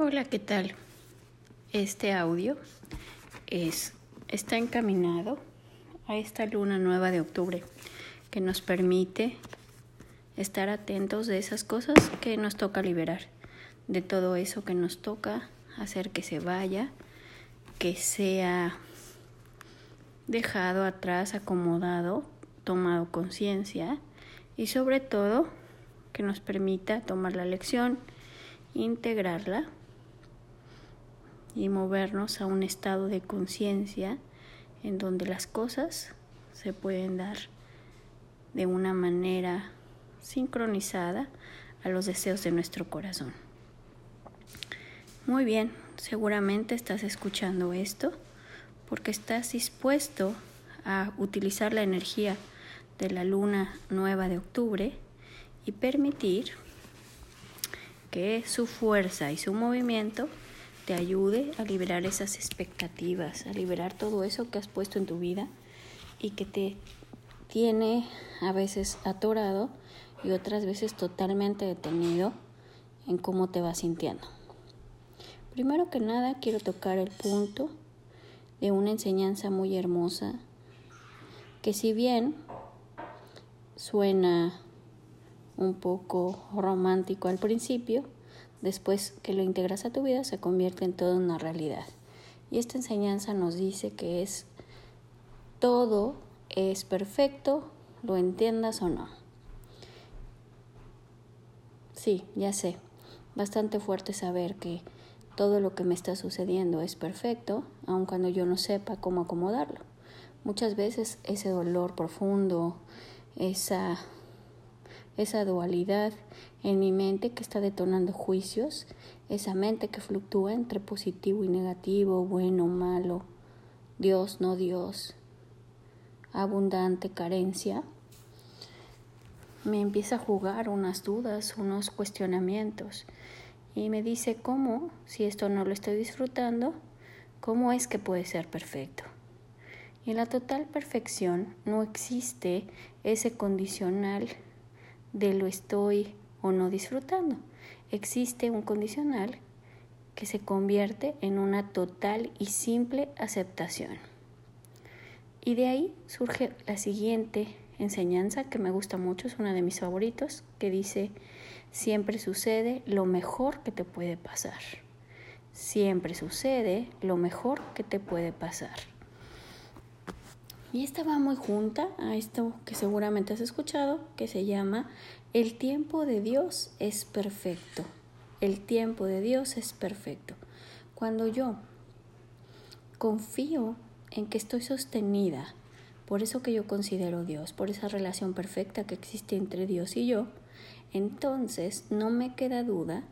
Hola, ¿qué tal? Este audio es, está encaminado a esta luna nueva de octubre que nos permite estar atentos de esas cosas que nos toca liberar, de todo eso que nos toca hacer que se vaya, que sea dejado atrás, acomodado, tomado conciencia y sobre todo que nos permita tomar la lección, integrarla y movernos a un estado de conciencia en donde las cosas se pueden dar de una manera sincronizada a los deseos de nuestro corazón. Muy bien, seguramente estás escuchando esto porque estás dispuesto a utilizar la energía de la luna nueva de octubre y permitir que su fuerza y su movimiento te ayude a liberar esas expectativas, a liberar todo eso que has puesto en tu vida y que te tiene a veces atorado y otras veces totalmente detenido en cómo te vas sintiendo. Primero que nada quiero tocar el punto de una enseñanza muy hermosa que si bien suena un poco romántico al principio, Después que lo integras a tu vida, se convierte en toda una realidad. Y esta enseñanza nos dice que es todo es perfecto, lo entiendas o no. Sí, ya sé, bastante fuerte saber que todo lo que me está sucediendo es perfecto, aun cuando yo no sepa cómo acomodarlo. Muchas veces ese dolor profundo, esa esa dualidad en mi mente que está detonando juicios, esa mente que fluctúa entre positivo y negativo, bueno, malo, Dios, no Dios, abundante, carencia, me empieza a jugar unas dudas, unos cuestionamientos y me dice cómo, si esto no lo estoy disfrutando, cómo es que puede ser perfecto. Y en la total perfección no existe ese condicional de lo estoy o no disfrutando. Existe un condicional que se convierte en una total y simple aceptación. Y de ahí surge la siguiente enseñanza que me gusta mucho, es una de mis favoritos, que dice, siempre sucede lo mejor que te puede pasar. Siempre sucede lo mejor que te puede pasar. Y esta va muy junta a esto que seguramente has escuchado, que se llama El tiempo de Dios es perfecto. El tiempo de Dios es perfecto. Cuando yo confío en que estoy sostenida por eso que yo considero Dios, por esa relación perfecta que existe entre Dios y yo, entonces no me queda duda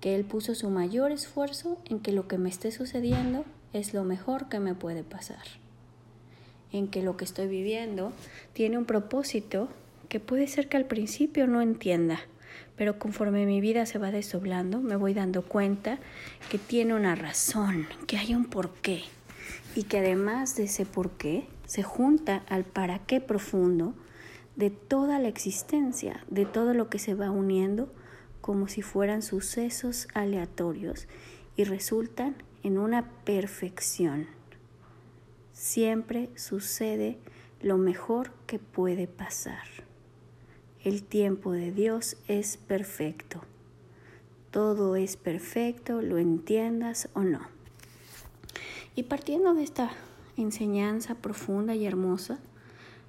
que Él puso su mayor esfuerzo en que lo que me esté sucediendo es lo mejor que me puede pasar en que lo que estoy viviendo tiene un propósito que puede ser que al principio no entienda, pero conforme mi vida se va desdoblando, me voy dando cuenta que tiene una razón, que hay un porqué y que además de ese porqué se junta al para qué profundo de toda la existencia, de todo lo que se va uniendo como si fueran sucesos aleatorios y resultan en una perfección siempre sucede lo mejor que puede pasar. El tiempo de Dios es perfecto. Todo es perfecto, lo entiendas o no. Y partiendo de esta enseñanza profunda y hermosa,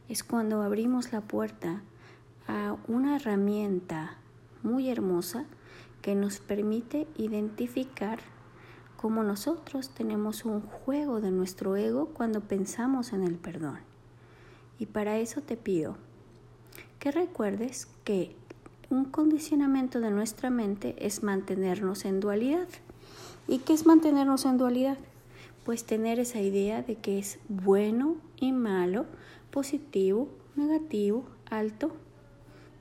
es cuando abrimos la puerta a una herramienta muy hermosa que nos permite identificar como nosotros tenemos un juego de nuestro ego cuando pensamos en el perdón. Y para eso te pido que recuerdes que un condicionamiento de nuestra mente es mantenernos en dualidad. ¿Y qué es mantenernos en dualidad? Pues tener esa idea de que es bueno y malo, positivo, negativo, alto,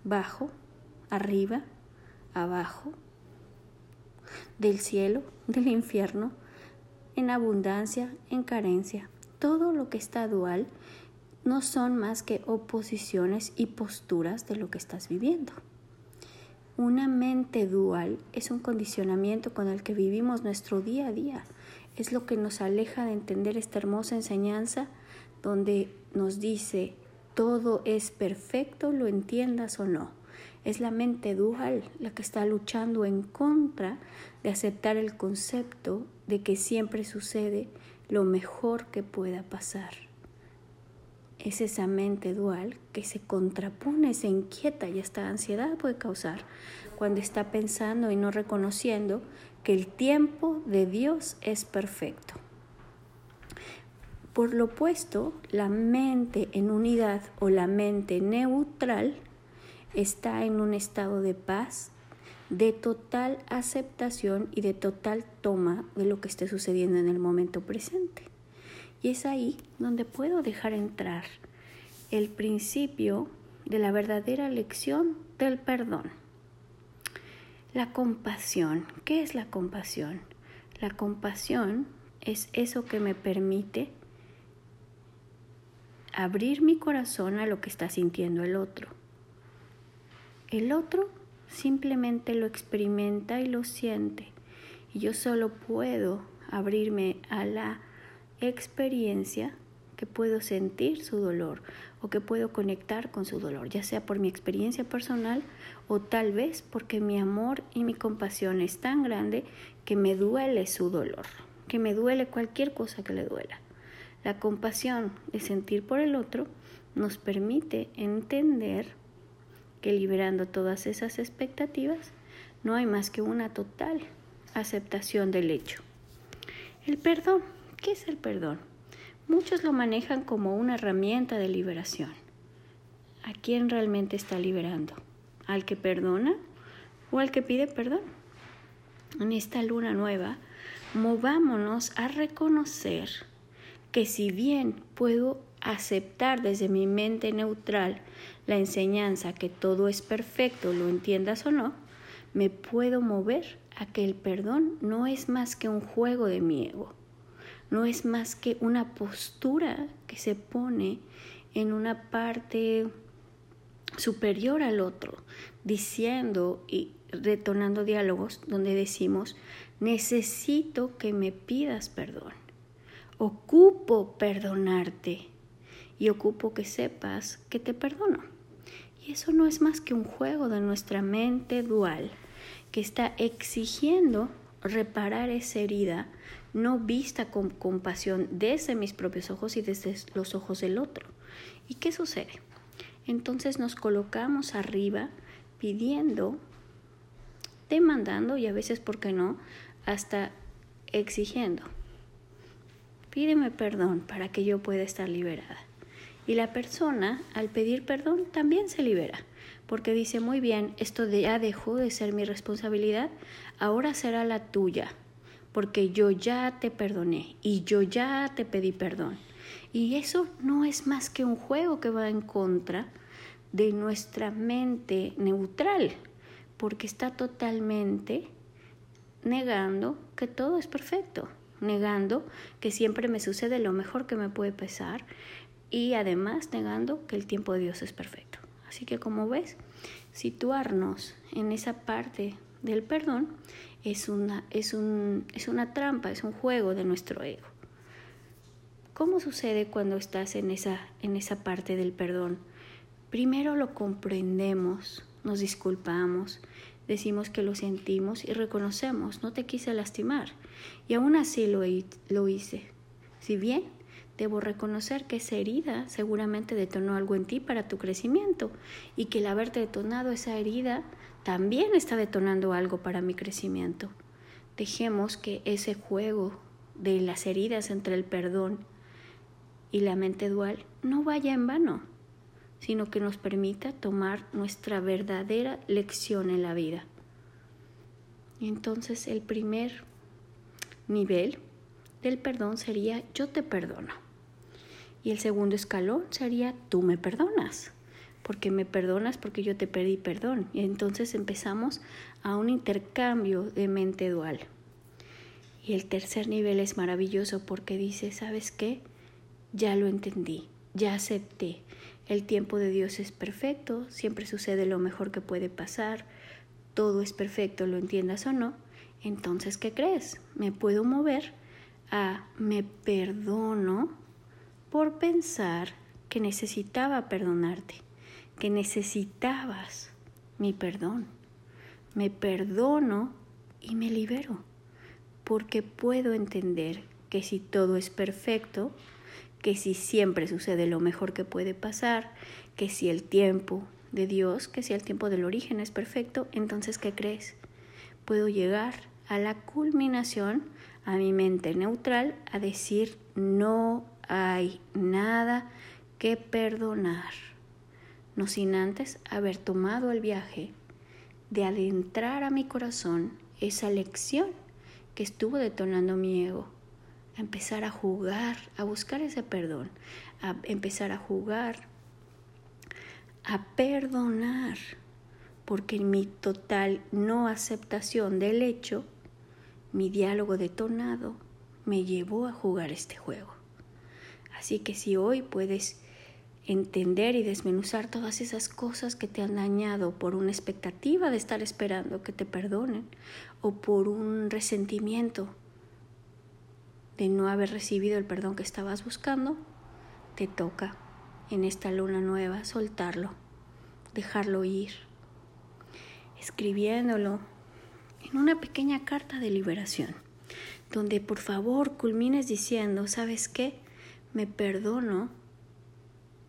bajo, arriba, abajo, del cielo, del infierno, en abundancia, en carencia. Todo lo que está dual no son más que oposiciones y posturas de lo que estás viviendo. Una mente dual es un condicionamiento con el que vivimos nuestro día a día. Es lo que nos aleja de entender esta hermosa enseñanza donde nos dice todo es perfecto, lo entiendas o no. Es la mente dual la que está luchando en contra de aceptar el concepto de que siempre sucede lo mejor que pueda pasar. Es esa mente dual que se contrapone, se inquieta y esta ansiedad puede causar cuando está pensando y no reconociendo que el tiempo de Dios es perfecto. Por lo opuesto, la mente en unidad o la mente neutral está en un estado de paz, de total aceptación y de total toma de lo que esté sucediendo en el momento presente. Y es ahí donde puedo dejar entrar el principio de la verdadera lección del perdón. La compasión. ¿Qué es la compasión? La compasión es eso que me permite abrir mi corazón a lo que está sintiendo el otro. El otro simplemente lo experimenta y lo siente. Y yo solo puedo abrirme a la experiencia que puedo sentir su dolor o que puedo conectar con su dolor, ya sea por mi experiencia personal o tal vez porque mi amor y mi compasión es tan grande que me duele su dolor, que me duele cualquier cosa que le duela. La compasión de sentir por el otro nos permite entender que liberando todas esas expectativas no hay más que una total aceptación del hecho. El perdón, ¿qué es el perdón? Muchos lo manejan como una herramienta de liberación. ¿A quién realmente está liberando? ¿Al que perdona o al que pide perdón? En esta luna nueva, movámonos a reconocer que si bien puedo aceptar desde mi mente neutral la enseñanza que todo es perfecto, lo entiendas o no, me puedo mover a que el perdón no es más que un juego de mi ego, no es más que una postura que se pone en una parte superior al otro, diciendo y retonando diálogos donde decimos, necesito que me pidas perdón, ocupo perdonarte y ocupo que sepas que te perdono. Y eso no es más que un juego de nuestra mente dual que está exigiendo reparar esa herida no vista con compasión desde mis propios ojos y desde los ojos del otro. ¿Y qué sucede? Entonces nos colocamos arriba pidiendo, demandando y a veces, ¿por qué no?, hasta exigiendo. Pídeme perdón para que yo pueda estar liberada. Y la persona, al pedir perdón, también se libera, porque dice, muy bien, esto ya dejó de ser mi responsabilidad, ahora será la tuya porque yo ya te perdoné y yo ya te pedí perdón. Y eso no es más que un juego que va en contra de nuestra mente neutral, porque está totalmente negando que todo es perfecto, negando que siempre me sucede lo mejor que me puede pasar y además negando que el tiempo de Dios es perfecto. Así que como ves, situarnos en esa parte del perdón es una, es, un, es una trampa, es un juego de nuestro ego. ¿Cómo sucede cuando estás en esa, en esa parte del perdón? Primero lo comprendemos, nos disculpamos, decimos que lo sentimos y reconocemos, no te quise lastimar. Y aún así lo, lo hice. Si bien debo reconocer que esa herida seguramente detonó algo en ti para tu crecimiento y que el haberte detonado esa herida también está detonando algo para mi crecimiento. Dejemos que ese juego de las heridas entre el perdón y la mente dual no vaya en vano, sino que nos permita tomar nuestra verdadera lección en la vida. entonces el primer nivel del perdón sería yo te perdono. Y el segundo escalón sería tú me perdonas porque me perdonas porque yo te pedí perdón. Y entonces empezamos a un intercambio de mente dual. Y el tercer nivel es maravilloso porque dice, ¿sabes qué? Ya lo entendí, ya acepté. El tiempo de Dios es perfecto, siempre sucede lo mejor que puede pasar. todo es perfecto, lo entiendas o no, entonces, ¿qué crees? Me puedo mover a me perdono por pensar que necesitaba perdonarte, que necesitabas mi perdón. Me perdono y me libero, porque puedo entender que si todo es perfecto, que si siempre sucede lo mejor que puede pasar, que si el tiempo de Dios, que si el tiempo del origen es perfecto, entonces ¿qué crees? Puedo llegar a la culminación, a mi mente neutral, a decir no hay nada que perdonar, no sin antes haber tomado el viaje de adentrar a mi corazón esa lección que estuvo detonando mi ego, a empezar a jugar, a buscar ese perdón, a empezar a jugar, a perdonar, porque en mi total no aceptación del hecho, mi diálogo detonado me llevó a jugar este juego. Así que si hoy puedes entender y desmenuzar todas esas cosas que te han dañado por una expectativa de estar esperando que te perdonen o por un resentimiento de no haber recibido el perdón que estabas buscando, te toca en esta luna nueva soltarlo, dejarlo ir, escribiéndolo en una pequeña carta de liberación, donde por favor culmines diciendo, ¿sabes qué? Me perdono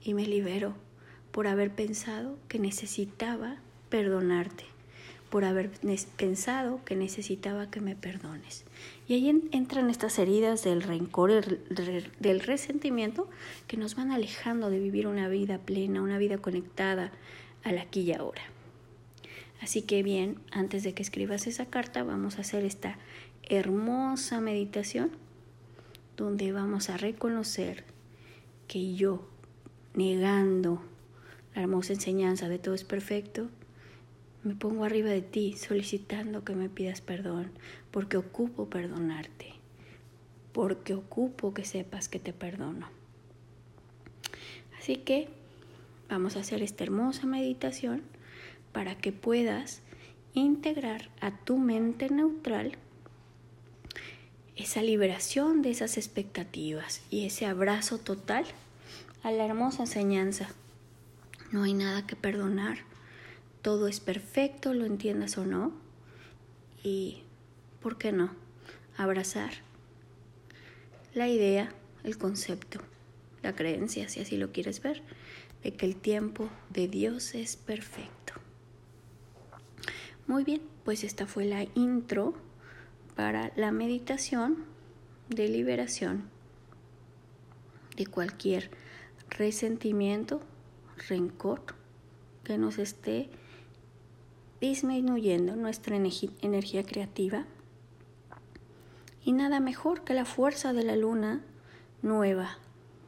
y me libero por haber pensado que necesitaba perdonarte, por haber pensado que necesitaba que me perdones. Y ahí entran estas heridas del rencor, del resentimiento, que nos van alejando de vivir una vida plena, una vida conectada al aquí y ahora. Así que bien, antes de que escribas esa carta, vamos a hacer esta hermosa meditación donde vamos a reconocer que yo, negando la hermosa enseñanza de todo es perfecto, me pongo arriba de ti solicitando que me pidas perdón, porque ocupo perdonarte, porque ocupo que sepas que te perdono. Así que vamos a hacer esta hermosa meditación para que puedas integrar a tu mente neutral esa liberación de esas expectativas y ese abrazo total a la hermosa enseñanza. No hay nada que perdonar, todo es perfecto, lo entiendas o no, y, ¿por qué no?, abrazar la idea, el concepto, la creencia, si así lo quieres ver, de que el tiempo de Dios es perfecto. Muy bien, pues esta fue la intro para la meditación de liberación de cualquier resentimiento, rencor que nos esté disminuyendo nuestra energía creativa. Y nada mejor que la fuerza de la luna nueva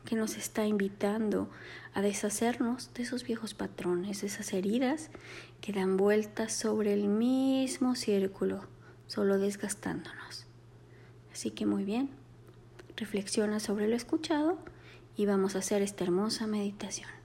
que nos está invitando a deshacernos de esos viejos patrones, de esas heridas que dan vueltas sobre el mismo círculo, solo desgastándonos. Así que muy bien, reflexiona sobre lo escuchado y vamos a hacer esta hermosa meditación.